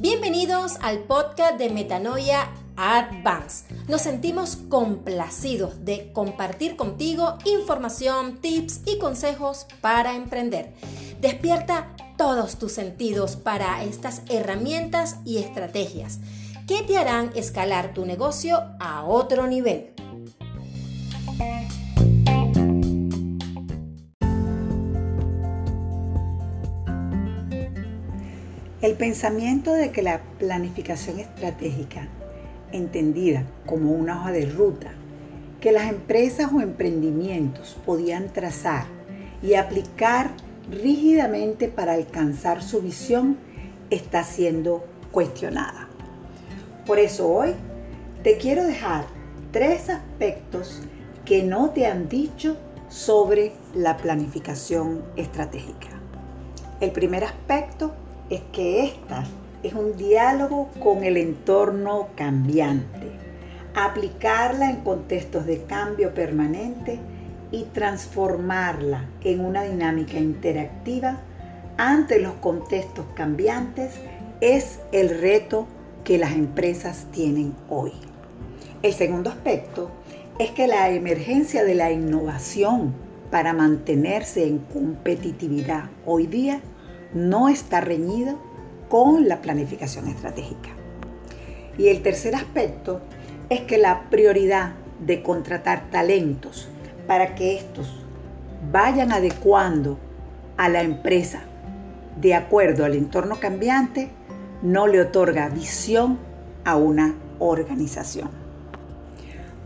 Bienvenidos al podcast de Metanoia Advance. Nos sentimos complacidos de compartir contigo información, tips y consejos para emprender. Despierta todos tus sentidos para estas herramientas y estrategias que te harán escalar tu negocio a otro nivel. El pensamiento de que la planificación estratégica, entendida como una hoja de ruta, que las empresas o emprendimientos podían trazar y aplicar rígidamente para alcanzar su visión, está siendo cuestionada. Por eso hoy te quiero dejar tres aspectos que no te han dicho sobre la planificación estratégica. El primer aspecto es que esta es un diálogo con el entorno cambiante, aplicarla en contextos de cambio permanente y transformarla en una dinámica interactiva ante los contextos cambiantes es el reto que las empresas tienen hoy. El segundo aspecto es que la emergencia de la innovación para mantenerse en competitividad hoy día no está reñido con la planificación estratégica. Y el tercer aspecto es que la prioridad de contratar talentos para que estos vayan adecuando a la empresa de acuerdo al entorno cambiante no le otorga visión a una organización.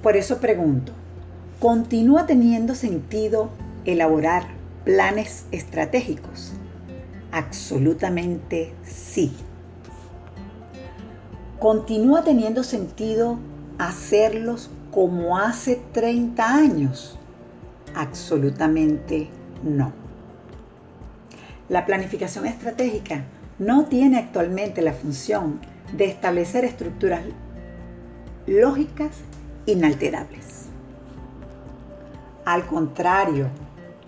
Por eso pregunto, ¿continúa teniendo sentido elaborar planes estratégicos? Absolutamente sí. ¿Continúa teniendo sentido hacerlos como hace 30 años? Absolutamente no. La planificación estratégica no tiene actualmente la función de establecer estructuras lógicas inalterables. Al contrario,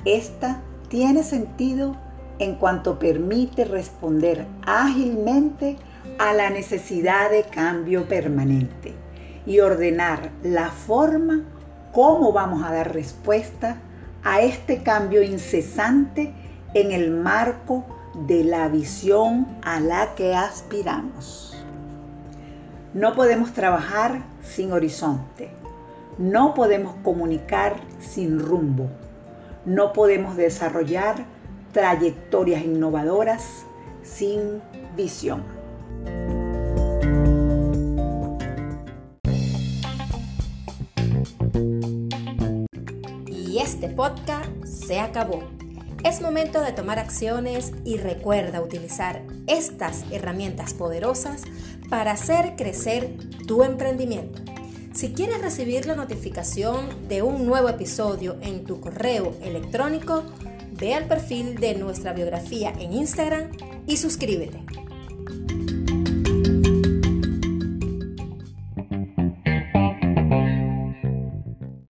esta tiene sentido en cuanto permite responder ágilmente a la necesidad de cambio permanente y ordenar la forma como vamos a dar respuesta a este cambio incesante en el marco de la visión a la que aspiramos. No podemos trabajar sin horizonte. No podemos comunicar sin rumbo. No podemos desarrollar trayectorias innovadoras sin visión. Y este podcast se acabó. Es momento de tomar acciones y recuerda utilizar estas herramientas poderosas para hacer crecer tu emprendimiento. Si quieres recibir la notificación de un nuevo episodio en tu correo electrónico, ve al perfil de nuestra biografía en Instagram y suscríbete.